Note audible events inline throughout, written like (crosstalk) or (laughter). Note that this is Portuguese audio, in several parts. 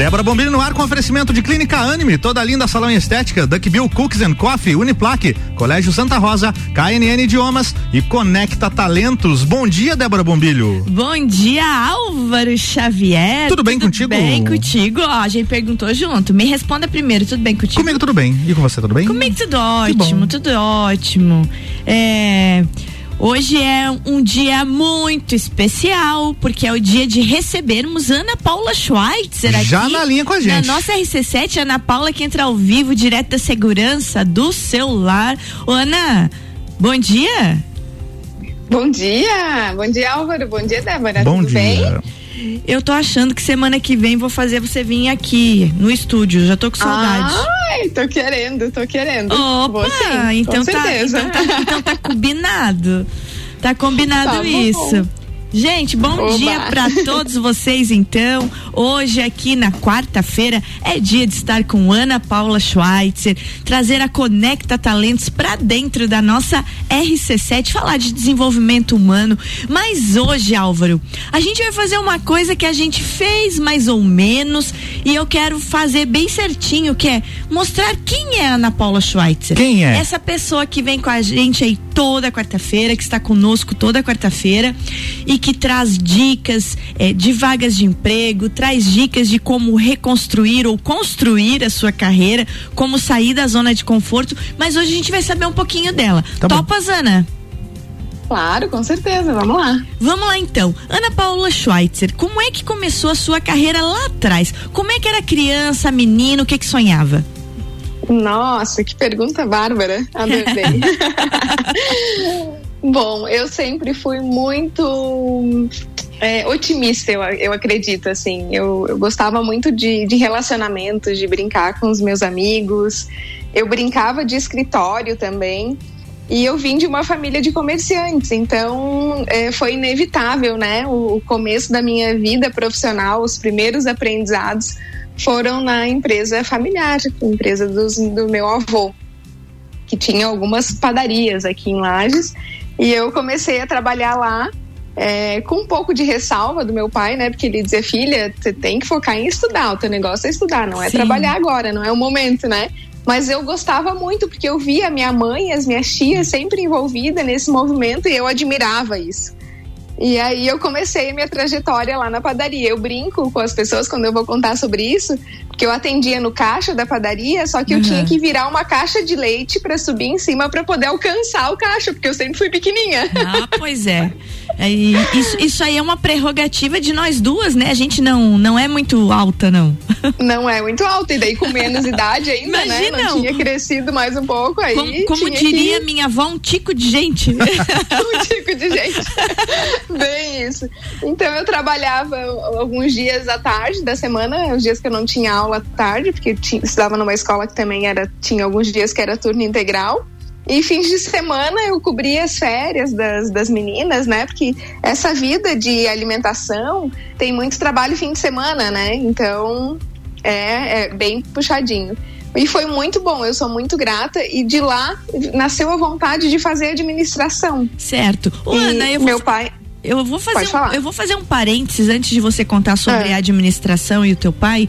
Débora Bombilho no ar com oferecimento de Clínica Anime, toda linda salão estética, Duckbill Cookies and Coffee, Uniplaque, Colégio Santa Rosa, KNN Idiomas e Conecta Talentos. Bom dia, Débora Bombilho. Bom dia, Álvaro Xavier. Tudo bem tudo contigo? Bem contigo. Ó, a gente perguntou junto. Me responda primeiro, tudo bem contigo? Comigo tudo bem. E com você, tudo bem? Comigo tudo ótimo, tudo ótimo. É. Hoje é um dia muito especial, porque é o dia de recebermos Ana Paula Schweitzer aqui. Já na linha com a gente. Na nossa RC7, Ana Paula que entra ao vivo, direto da segurança do celular. Ô, Ana, bom dia. Bom dia, bom dia Álvaro, bom dia Débora, Bom tudo dia. bem? Eu tô achando que semana que vem vou fazer você vir aqui no estúdio. Já tô com saudade. Ai, tô querendo, tô querendo. Opa, Vou sim, então, com tá, certeza. então, tá, então tá (laughs) combinado. Tá combinado Tá bom. Gente, bom Oba. dia para todos vocês então. Hoje aqui na quarta-feira é dia de estar com Ana Paula Schweitzer, trazer a Conecta Talentos para dentro da nossa RC7, falar de desenvolvimento humano. Mas hoje, Álvaro, a gente vai fazer uma coisa que a gente fez mais ou menos e eu quero fazer bem certinho, que é mostrar quem é a Ana Paula Schweitzer. Quem é? Essa pessoa que vem com a gente aí toda quarta-feira, que está conosco toda quarta-feira e que traz dicas eh, de vagas de emprego, traz dicas de como reconstruir ou construir a sua carreira, como sair da zona de conforto. Mas hoje a gente vai saber um pouquinho dela. Tá bom. Topas, Ana? Claro, com certeza, vamos lá. Vamos lá então. Ana Paula Schweitzer, como é que começou a sua carreira lá atrás? Como é que era criança, menino, o que que sonhava? Nossa, que pergunta bárbara, adorei. (laughs) (laughs) Bom, eu sempre fui muito é, otimista, eu, eu acredito, assim. Eu, eu gostava muito de, de relacionamentos, de brincar com os meus amigos. Eu brincava de escritório também. E eu vim de uma família de comerciantes, então é, foi inevitável, né? O, o começo da minha vida profissional, os primeiros aprendizados foram na empresa familiar, empresa dos, do meu avô, que tinha algumas padarias aqui em Lages. E eu comecei a trabalhar lá é, com um pouco de ressalva do meu pai, né? Porque ele dizia, filha, você tem que focar em estudar, o teu negócio é estudar, não é Sim. trabalhar agora, não é o momento, né? Mas eu gostava muito, porque eu via a minha mãe as minhas tias sempre envolvidas nesse movimento e eu admirava isso. E aí eu comecei a minha trajetória lá na padaria. Eu brinco com as pessoas quando eu vou contar sobre isso, porque eu atendia no caixa da padaria, só que eu Uhum. tinha que virar uma caixa de leite para subir em cima para poder alcançar o caixa, porque eu sempre fui pequenininha. Ah, pois é. (laughs) É, e isso, isso aí é uma prerrogativa de nós duas, né? A gente não, não é muito alta, não. (laughs) Não é muito alta, e daí com menos idade ainda, Imagina, né? Não tinha crescido mais um pouco aí. Como, como diria que... minha avó, um tico de gente. (laughs) um tipo de gente. Bem isso. Então eu trabalhava alguns dias à tarde da semana, os dias que eu não tinha aula à tarde, porque eu tinha, estudava numa escola que também era, tinha alguns dias que era turno integral. E fins de semana eu cobria as férias das, das meninas, né? Porque essa vida de alimentação tem muito trabalho fim de semana, né? Então é, é bem puxadinho. E foi muito bom, eu sou muito grata. E de lá nasceu a vontade de fazer administração. certo. Ô, E Ana, eu vou, meu pai. eu vou fazer um, eu vou fazer um parênteses antes de você contar sobre É. a administração e o teu pai.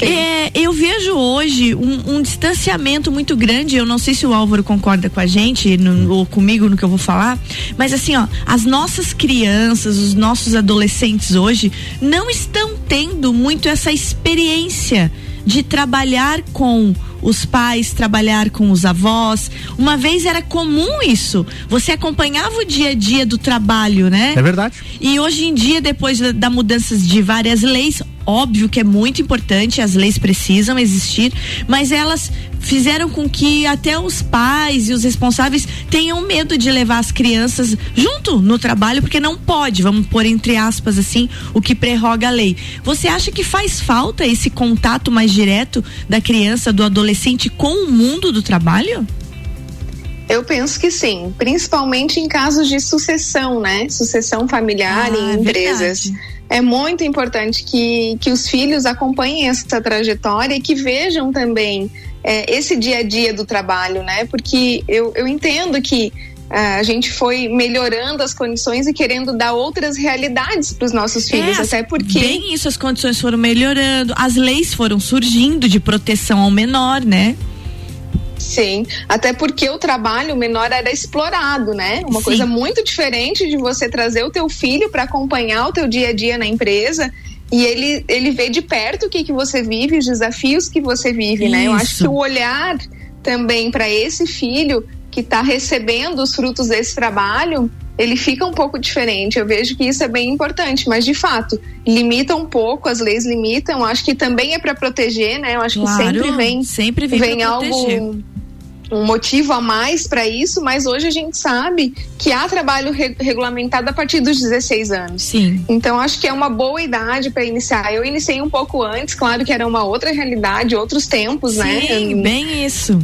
É, eu vejo hoje um, um distanciamento muito grande. Eu não sei se o Álvaro concorda com a gente no- ou comigo no que eu vou falar, mas assim, ó, as nossas crianças, os nossos adolescentes hoje não estão tendo muito essa experiência de trabalhar com os pais, trabalhar com os avós. Uma vez era comum isso. Você acompanhava o dia a dia do trabalho, né? É verdade. E hoje em dia, depois da, da mudanças de várias leis, óbvio que é muito importante, as leis precisam existir, mas elas fizeram com que até os pais e os responsáveis tenham medo de levar as crianças junto no trabalho, porque não pode, vamos pôr entre aspas assim, o que prerroga a lei. Você acha que faz falta esse contato mais direto da criança, do adolescente com o mundo do trabalho? Eu penso que sim, principalmente em casos de sucessão, né? Sucessão familiar Ah, em é empresas. verdade. É muito importante que, que os filhos acompanhem essa trajetória e que vejam também é, esse dia a dia do trabalho, né? Porque eu, eu entendo que a gente foi melhorando as condições e querendo dar outras realidades para os nossos é, filhos, é, até porque bem isso as condições foram melhorando, as leis foram surgindo de proteção ao menor, né? Sim, até porque o trabalho menor era explorado, né? Uma Sim. coisa muito diferente de você trazer o teu filho para acompanhar o teu dia a dia na empresa e ele ele vê de perto o que que você vive, os desafios que você vive, Isso. né? Eu acho que o olhar também para esse filho que está recebendo os frutos desse trabalho, ele fica um pouco diferente. Eu vejo que isso é bem importante, mas de fato, limita um pouco, as leis limitam, acho que também é para proteger, né? Eu acho claro, que sempre vem, sempre vem, vem algo um motivo a mais para isso, mas hoje a gente sabe que há trabalho re regulamentado a partir dos 16 anos. Sim. Então acho que é uma boa idade para iniciar. Eu iniciei um pouco antes, claro que era uma outra realidade, outros tempos, Sim, né? Sim, bem isso.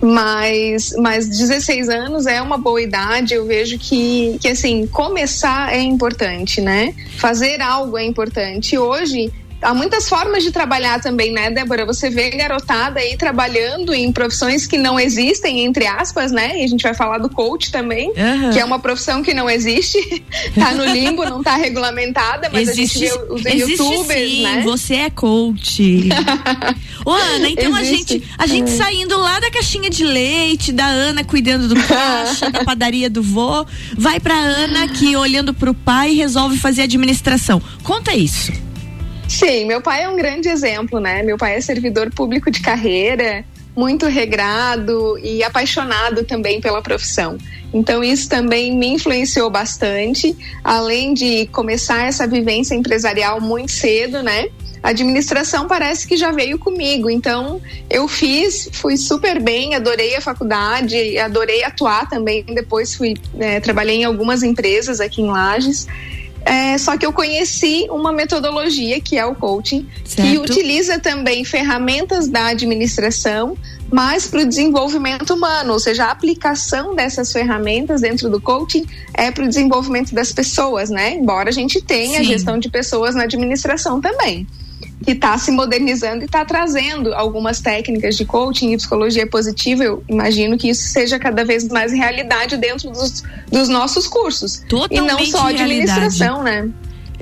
Mas, mas 16 anos é uma boa idade. Eu vejo que, que assim, começar é importante, né? Fazer algo é importante. Hoje, há muitas formas de trabalhar também, né, Débora? Você vê garotada aí trabalhando em profissões que não existem, entre aspas, né? E a gente vai falar do coach também, uhum. que é uma profissão que não existe, (laughs) tá no limbo, não tá regulamentada, mas existe, a gente vê os existe youtubers, sim, né? Você é coach. Ô, Ana, então a gente, a gente saindo lá da caixinha de leite, da Ana cuidando do caixa, (laughs) da padaria do vô, vai pra Ana que olhando pro pai resolve fazer administração. Conta isso. Sim, meu pai é um grande exemplo, né? Meu pai é servidor público de carreira, muito regrado e apaixonado também pela profissão. Então isso também me influenciou bastante, além de começar essa vivência empresarial muito cedo, né? A administração parece que já veio comigo, então eu fiz, fui super bem, adorei a faculdade, adorei atuar também. Depois fui né, trabalhei em algumas empresas aqui em Lages é, só que eu conheci uma metodologia que é o coaching, certo. que utiliza também ferramentas da administração, mas para o desenvolvimento humano, ou seja, a aplicação dessas ferramentas dentro do coaching é para o desenvolvimento das pessoas, né? Embora a gente tenha Sim. a gestão de pessoas na administração também que está se modernizando e está trazendo algumas técnicas de coaching e psicologia positiva. Eu imagino que isso seja cada vez mais realidade dentro dos, dos nossos cursos. Totalmente e não só administração, né?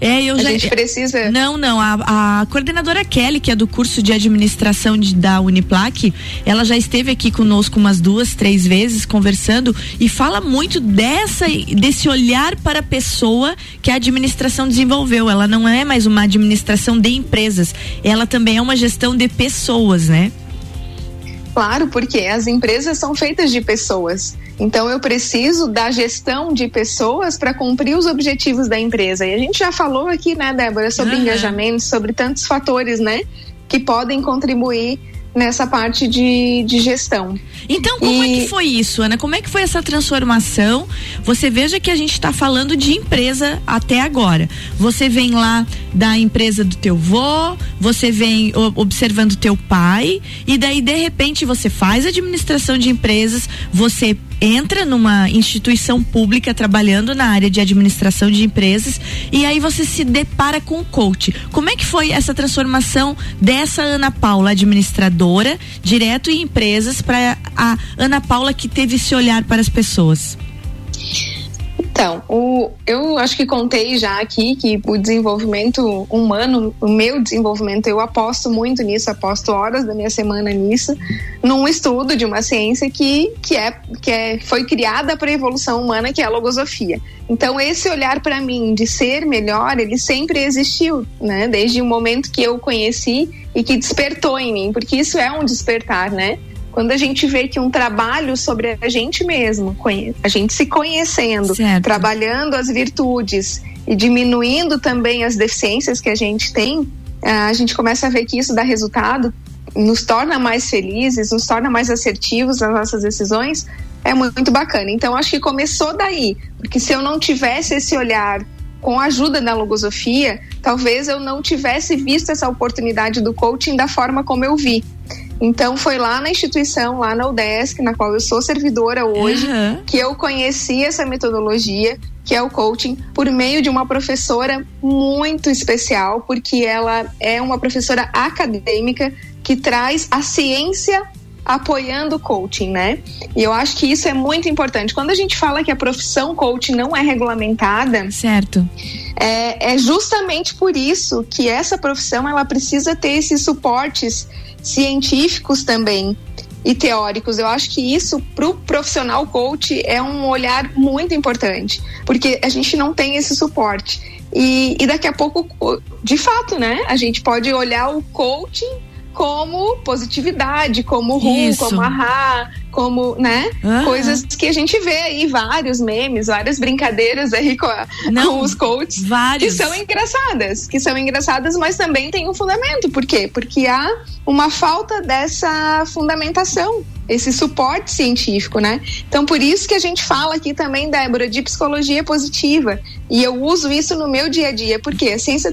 É, eu a já. gente precisa. Não, não. A, a, coordenadora Kelly, que é do curso de administração de, da Uniplac, ela já esteve aqui conosco umas duas, três vezes conversando e fala muito dessa, desse olhar para a pessoa que a administração desenvolveu. Ela não é mais uma administração de empresas, ela também é uma gestão de pessoas, né? Claro, porque as empresas são feitas de pessoas. Então eu preciso da gestão de pessoas para cumprir os objetivos da empresa. E a gente já falou aqui, né, Débora, sobre uhum. engajamento, sobre tantos fatores, né, que podem contribuir nessa parte de, de gestão. Então, como e... é que foi isso, Ana? Como é que foi essa transformação? Você veja que a gente está falando de empresa até agora. Você vem lá da empresa do teu vô, você vem observando teu pai, e daí, de repente, você faz administração de empresas, você entra numa instituição pública trabalhando na área de administração de empresas e aí você se depara com o coach. Como é que foi essa transformação dessa Ana Paula administradora direto em empresas para a Ana Paula que teve esse olhar para as pessoas? Então, o, eu acho que contei já aqui que o desenvolvimento humano, o meu desenvolvimento, eu aposto muito nisso, aposto horas da minha semana nisso, num estudo de uma ciência que, que, é, que é, foi criada para a evolução humana, que é a logosofia. Então, esse olhar para mim de ser melhor, ele sempre existiu, né? Desde o momento que eu conheci e que despertou em mim, porque isso é um despertar, né? Quando a gente vê que um trabalho sobre a gente mesmo, a gente se conhecendo, certo. trabalhando as virtudes e diminuindo também as deficiências que a gente tem, a gente começa a ver que isso dá resultado, nos torna mais felizes, nos torna mais assertivos nas nossas decisões, é muito bacana. Então acho que começou daí, porque se eu não tivesse esse olhar com a ajuda da logosofia, talvez eu não tivesse visto essa oportunidade do coaching da forma como eu vi. Então foi lá na instituição, lá na UDESC, na qual eu sou servidora hoje, uhum. que eu conheci essa metodologia, que é o coaching, por meio de uma professora muito especial, porque ela é uma professora acadêmica que traz a ciência apoiando o coaching, né? E eu acho que isso é muito importante. Quando a gente fala que a profissão coaching não é regulamentada, certo? É, é justamente por isso que essa profissão ela precisa ter esses suportes científicos também e teóricos. Eu acho que isso para o profissional coach é um olhar muito importante, porque a gente não tem esse suporte. E, e daqui a pouco, de fato, né? A gente pode olhar o coaching como positividade, como ru, como ahá, como, né? Uhum. Coisas que a gente vê aí, vários memes, várias brincadeiras aí com, a, Não, com os coaches. Vários. Que são engraçadas, que são engraçadas, mas também tem um fundamento. Por quê? Porque há uma falta dessa fundamentação esse suporte científico, né? Então, por isso que a gente fala aqui também, Débora, de psicologia positiva. E eu uso isso no meu dia a dia, porque a ciência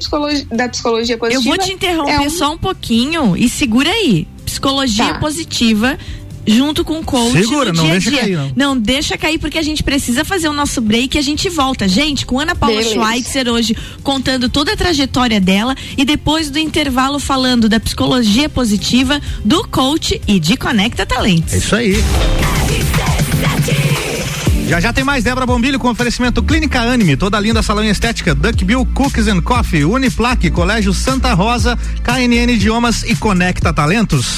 da psicologia positiva. Eu vou te interromper é um... só um pouquinho e segura aí. Psicologia tá. positiva junto com o coach Segura, no não dia deixa dia. cair, não. Não deixa cair porque a gente precisa fazer o nosso break e a gente volta. Gente, com Ana Paula Beleza. Schweitzer hoje contando toda a trajetória dela e depois do intervalo falando da psicologia positiva, do coach e de Conecta Talentos. É isso aí. Já já tem mais Débora Bombilho com oferecimento Clínica Anime, toda linda salão estética, Duck Bill Cookies and Coffee, Uniplaque, Colégio Santa Rosa, KNN Idiomas e Conecta Talentos.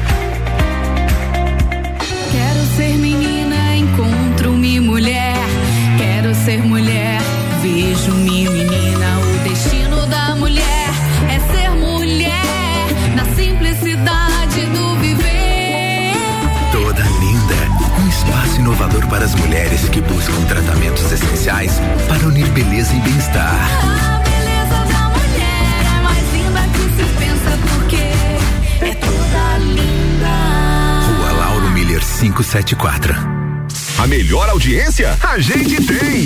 Para as mulheres que buscam tratamentos essenciais para unir beleza e bem-estar. A beleza da mulher é mais linda que se pensa porque é toda linda. 574. A melhor audiência a gente tem.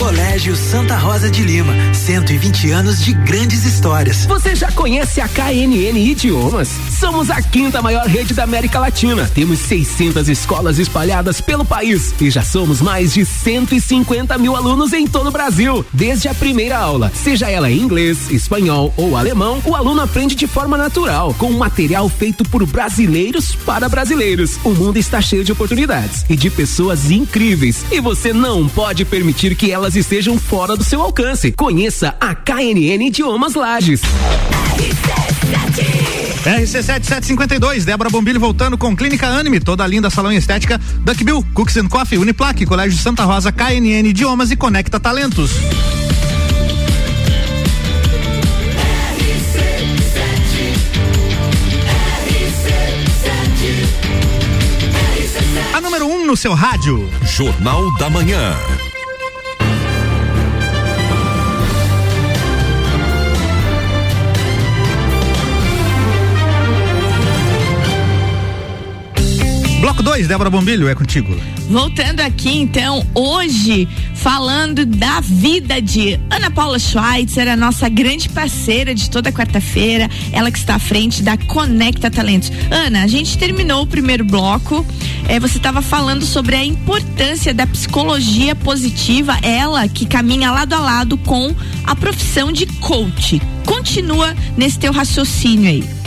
Colégio Santa Rosa de Lima, 120 anos de grandes histórias. Você já conhece a KNN Idiomas? Somos a quinta maior rede da América Latina. Temos 600 escolas espalhadas pelo país e já somos mais de 150 mil alunos em todo o Brasil. Desde a primeira aula, seja ela em inglês, espanhol ou alemão, o aluno aprende de forma natural, com material feito por brasileiros para brasileiros. O mundo está cheio de oportunidades e de pessoas incríveis e você não pode permitir que elas estejam fora do seu alcance. Conheça a KNN Idiomas Lages. RC7752, Débora Bombilho voltando com Clínica Anime, toda linda salão estética, Duck Bill, Cooks and Coffee, Uniplaque, Colégio Santa Rosa, KNN Idiomas e Conecta Talentos. A número 1 um no seu rádio. Jornal da Manhã. Bloco 2, Débora Bombilho, é contigo. Voltando aqui, então, hoje, falando da vida de Ana Paula Schweitzer, a nossa grande parceira de toda quarta-feira, ela que está à frente da Conecta Talentos. Ana, a gente terminou o primeiro bloco, eh, você estava falando sobre a importância da psicologia positiva, ela que caminha lado a lado com a profissão de coach. Continua nesse teu raciocínio aí.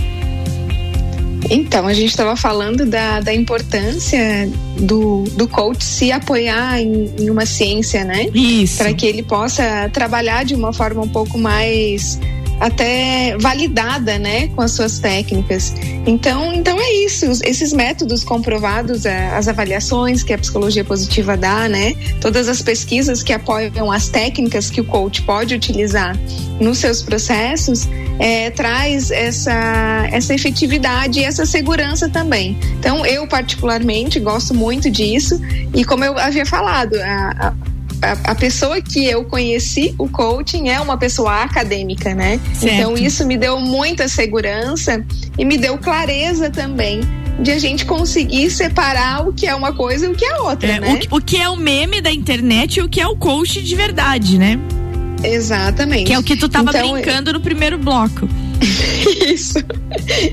Então, a gente estava falando da, da importância do, do coach se apoiar em, em uma ciência, né? Isso. Para que ele possa trabalhar de uma forma um pouco mais até validada, né, com as suas técnicas. Então, então é isso. Esses métodos comprovados, eh, as avaliações que a psicologia positiva dá, né, todas as pesquisas que apoiam as técnicas que o coach pode utilizar nos seus processos, eh, traz essa essa efetividade e essa segurança também. Então, eu particularmente gosto muito disso e como eu havia falado, a, a a, a pessoa que eu conheci o coaching é uma pessoa acadêmica, né? Certo. Então isso me deu muita segurança e me deu clareza também de a gente conseguir separar o que é uma coisa e o que é outra, É, né? o, que- o que é o meme da internet e o que é o coach de verdade, né? Exatamente. Que é o que tu tava Então, brincando no primeiro bloco. (laughs) Isso,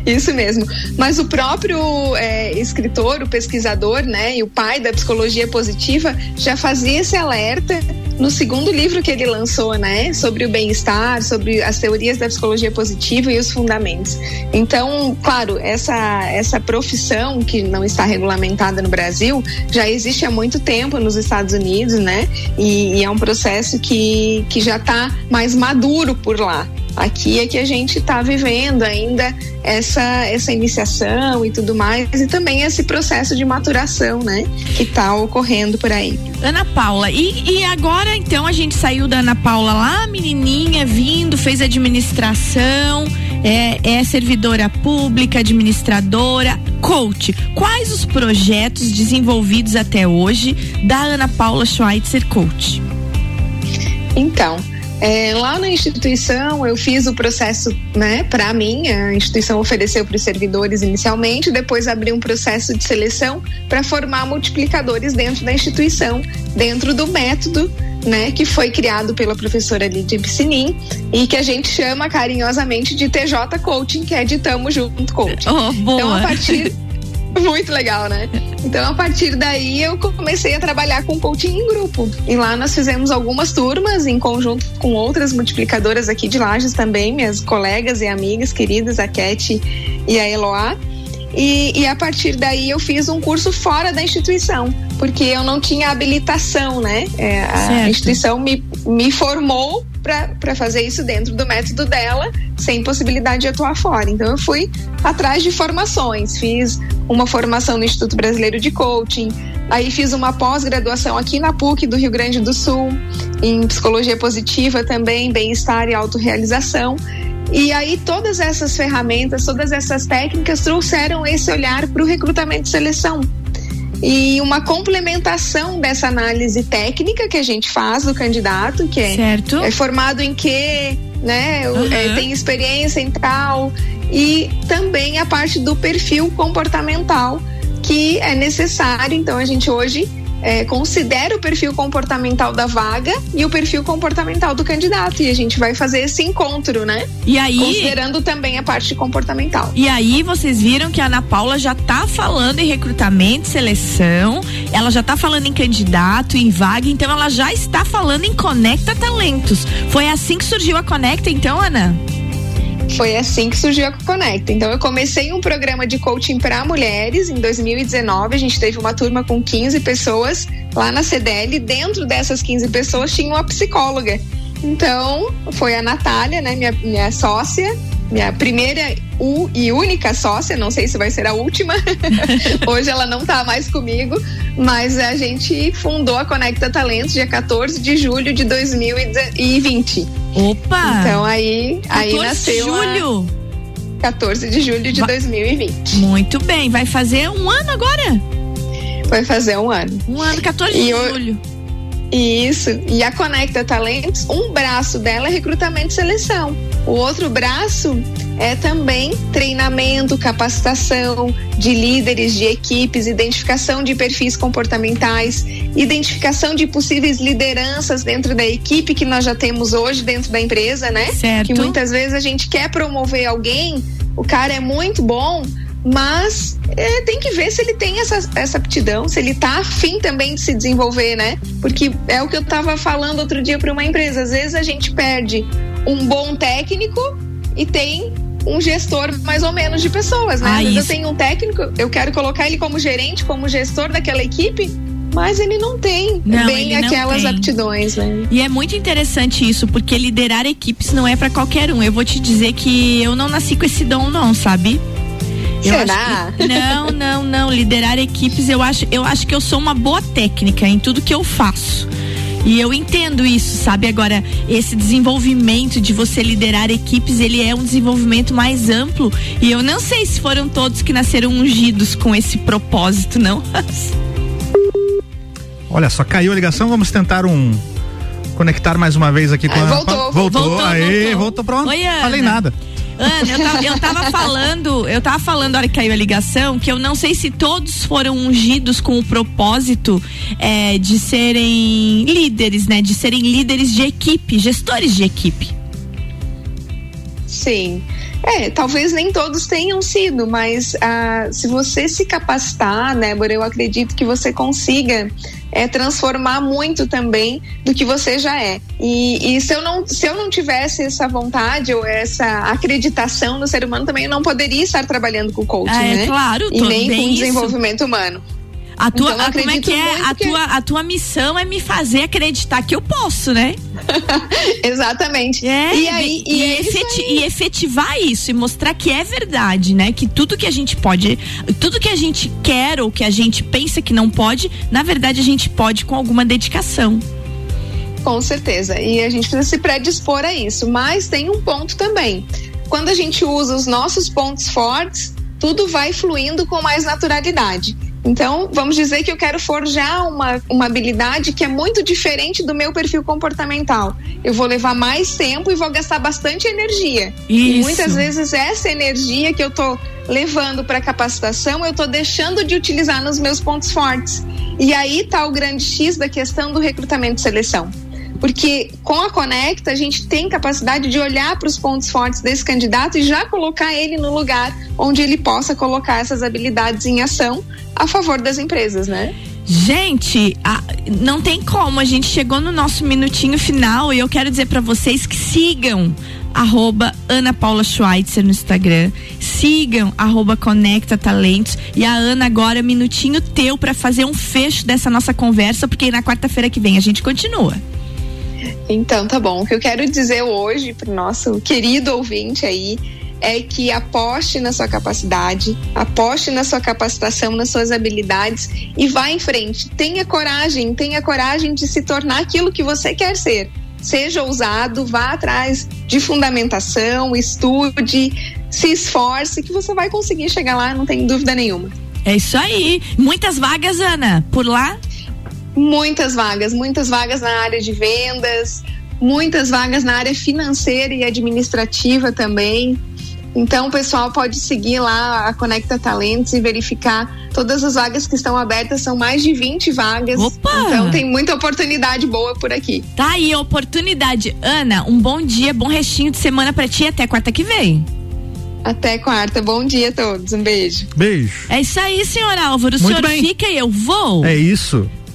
isso mesmo. Mas o próprio é, escritor, o pesquisador, né, e o pai da psicologia positiva já fazia esse alerta no segundo livro que ele lançou, né, sobre o bem-estar, sobre as teorias da psicologia positiva e os fundamentos. Então, claro, essa essa profissão que não está regulamentada no Brasil já existe há muito tempo nos Estados Unidos, né, e, e é um processo que que já está mais maduro por lá. Aqui é que a gente está vivendo ainda essa, essa iniciação e tudo mais, e também esse processo de maturação, né, que está ocorrendo por aí. Ana Paula, e, e agora então a gente saiu da Ana Paula lá, menininha, vindo, fez administração, é, é servidora pública, administradora, coach. Quais os projetos desenvolvidos até hoje da Ana Paula Schweitzer Coach? Então, é, lá na instituição eu fiz o processo, né, para mim, a instituição ofereceu para os servidores inicialmente, depois abri um processo de seleção para formar multiplicadores dentro da instituição, dentro do método, né, que foi criado pela professora Lídia Piscinin e que a gente chama carinhosamente de TJ Coaching, que é de Tamo Junto Coaching. Oh, boa. Então, a partir (laughs) muito legal, né? Então, a partir daí, eu comecei a trabalhar com coaching em grupo. E lá nós fizemos algumas turmas em conjunto com outras multiplicadoras aqui de Lages também, minhas colegas e amigas queridas, a Cat e a Eloá. E, e a partir daí eu fiz um curso fora da instituição, porque eu não tinha habilitação, né? É, a instituição me, me formou para fazer isso dentro do método dela, sem possibilidade de atuar fora. Então eu fui atrás de formações, fiz uma formação no Instituto Brasileiro de Coaching, aí fiz uma pós-graduação aqui na PUC do Rio Grande do Sul, em psicologia positiva também, bem-estar e autorrealização. E aí todas essas ferramentas, todas essas técnicas trouxeram esse olhar para o recrutamento e seleção. E uma complementação dessa análise técnica que a gente faz do candidato, que é, Certo. é formado em quê, né? Uhum. é, tem experiência em tal. E também a parte do perfil comportamental que é necessário. Então a gente hoje é, considera o perfil comportamental da vaga e o perfil comportamental do candidato. E a gente vai fazer esse encontro, né? E aí. Considerando também a parte comportamental. E aí vocês viram que a Ana Paula já tá falando em recrutamento, seleção, ela já tá falando em candidato, em vaga, então ela já está falando em Conecta Talentos. Foi assim que surgiu a Conecta, então, Ana? Foi assim que surgiu a Conecta. Então eu comecei um programa de coaching para mulheres em 2019. A gente teve uma turma com 15 pessoas lá na CDL. Dentro dessas 15 pessoas tinha uma psicóloga. Então foi a Natália, né, minha, minha sócia, minha primeira u- e única sócia, não sei se vai ser a última. (laughs) Hoje ela não tá mais comigo, mas a gente fundou a Conecta Talentos dia 14 de julho de 2020. Opa! Então aí, aí 14 de nasceu a- julho. 14 de julho de Va- 2020. Muito bem, vai fazer um ano agora? Vai fazer um ano. Um ano, 14 E de eu- julho. Isso. E a Conecta Talentos, um braço dela é recrutamento e seleção. O outro braço é também treinamento, capacitação de líderes, de equipes, identificação de perfis comportamentais, identificação de possíveis lideranças dentro da equipe que nós já temos hoje dentro da empresa, né? Certo. Que muitas vezes a gente quer promover alguém, o cara é muito bom, mas é, tem que ver se ele tem essa, essa aptidão, se ele tá afim também de se desenvolver, né? Porque é o que eu tava falando outro dia para uma empresa. Às vezes a gente perde um bom técnico e tem um gestor mais ou menos de pessoas, né? Ah, Às vezes eu isso. tenho um técnico, eu quero colocar ele como gerente, como gestor daquela equipe, mas ele não tem Não, bem não aquelas tem. aptidões, né? E é muito interessante isso, porque liderar equipes não é pra qualquer um. Eu vou te dizer que eu não nasci com esse dom, não, sabe? Eu Será? que- não, não, não. Liderar equipes, eu acho, eu acho que eu sou uma boa técnica em tudo que eu faço. E eu entendo isso, sabe? Agora, esse desenvolvimento de você liderar equipes, ele é um desenvolvimento mais amplo. E eu não sei se foram todos que nasceram ungidos com esse propósito, não. (laughs) Olha só, caiu a ligação, vamos tentar um conectar mais uma vez aqui com Ah, a voltou. voltou, Voltou, aí, voltou. voltou pronto. Oi, Ana. Falei nada. Ana, eu tava, eu tava falando, eu tava falando na hora que caiu a ligação, que eu não sei se todos foram ungidos com o propósito é, de serem líderes, né? De serem líderes de equipe, gestores de equipe. Sim. É, talvez nem todos tenham sido, mas ah, se você se capacitar, né, Bora, eu acredito que você consiga é, transformar muito também do que você já é. E, e se, eu não, se eu não tivesse essa vontade ou essa acreditação no ser humano, também eu não poderia estar trabalhando com coaching, é né? claro, E nem com isso. desenvolvimento humano. A tua, Então, a- como é que é? A que- tua, a tua missão é me fazer acreditar que eu posso, né? (laughs) Exatamente. É, E aí- e isso efeti- e efetivar isso e mostrar que é verdade, né? Que tudo que a gente pode, tudo que a gente quer ou que a gente pensa que não pode, na verdade a gente pode com alguma dedicação. Com certeza. E a gente precisa se predispor a isso. Mas tem um ponto também. Quando a gente usa os nossos pontos fortes, tudo vai fluindo com mais naturalidade. Então, vamos dizer que eu quero forjar uma, uma habilidade que é muito diferente do meu perfil comportamental. Eu vou levar mais tempo e vou gastar bastante energia. E Isso. muitas vezes essa energia que eu tô levando para capacitação, eu tô deixando de utilizar nos meus pontos fortes. E aí tá o grande X da questão do recrutamento e seleção. Porque com a Conecta a gente tem capacidade de olhar para os pontos fortes desse candidato e já colocar ele no lugar onde ele possa colocar essas habilidades em ação a favor das empresas, né? Gente, a- não tem como. A gente chegou no nosso minutinho final e eu quero dizer pra vocês que sigam arroba Ana Paula Schweitzer no Instagram. Sigam arroba Conecta Talentos. E a Ana agora, minutinho teu pra fazer um fecho dessa nossa conversa, porque na quarta-feira que vem a gente continua. Então, tá bom. O que eu quero dizer hoje pro nosso querido ouvinte aí é que aposte na sua capacidade, aposte na sua capacitação, nas suas habilidades e vá em frente. Tenha coragem, tenha coragem de se tornar aquilo que você quer ser. Seja ousado, vá atrás de fundamentação, estude, se esforce, que você vai conseguir chegar lá, não tem dúvida nenhuma. É isso aí. Muitas vagas, Ana, por lá? Muitas vagas, muitas vagas na área de vendas, muitas vagas na área financeira e administrativa também. Então, o pessoal pode seguir lá a Conecta Talentos e verificar todas as vagas que estão abertas, são mais de 20 vagas. Opa! Então, tem muita oportunidade boa por aqui. Tá aí a oportunidade. Ana, um bom dia, bom restinho de semana pra ti até quarta que vem. Até quarta. Bom dia a todos. Um beijo. Beijo. É isso aí, senhor Álvaro. O Muito senhor bem. fica e eu vou. É isso.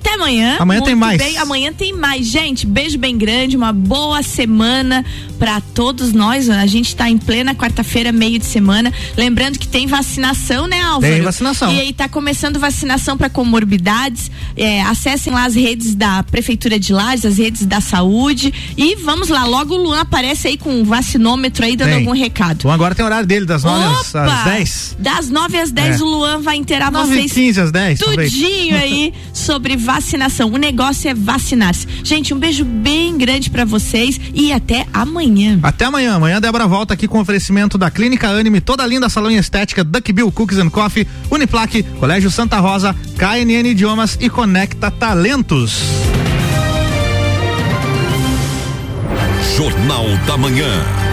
Até amanhã. Amanhã tem Muito mais. Bem. Amanhã tem mais. Gente, beijo bem grande, uma boa semana pra todos nós. A gente tá em plena quarta-feira, meio de semana. Lembrando que tem vacinação, né, Álvaro? Tem vacinação. E aí tá começando vacinação pra comorbidades. É, acessem lá as redes da Prefeitura de Lages, as redes da saúde. E vamos lá, logo o Luan aparece aí com um vacinômetro aí dando Tem. algum recado. Bom, agora tem horário dele, das 9 às- Opa! às 10. Das 9 às 10 É. o Luan vai inteirar 9 vocês e 15 às 10. talvez. tudinho aí (laughs) sobre vacinação. O negócio é vacinar-se. Gente, um beijo bem grande pra vocês e até amanhã. Até amanhã. Amanhã a Débora volta aqui com oferecimento da Clínica Anime, toda linda salão em estética, Duck Bill Cookies and Coffee, Uniplaque, Colégio Santa Rosa, KNN Idiomas e Conecta Talentos. Jornal da Manhã.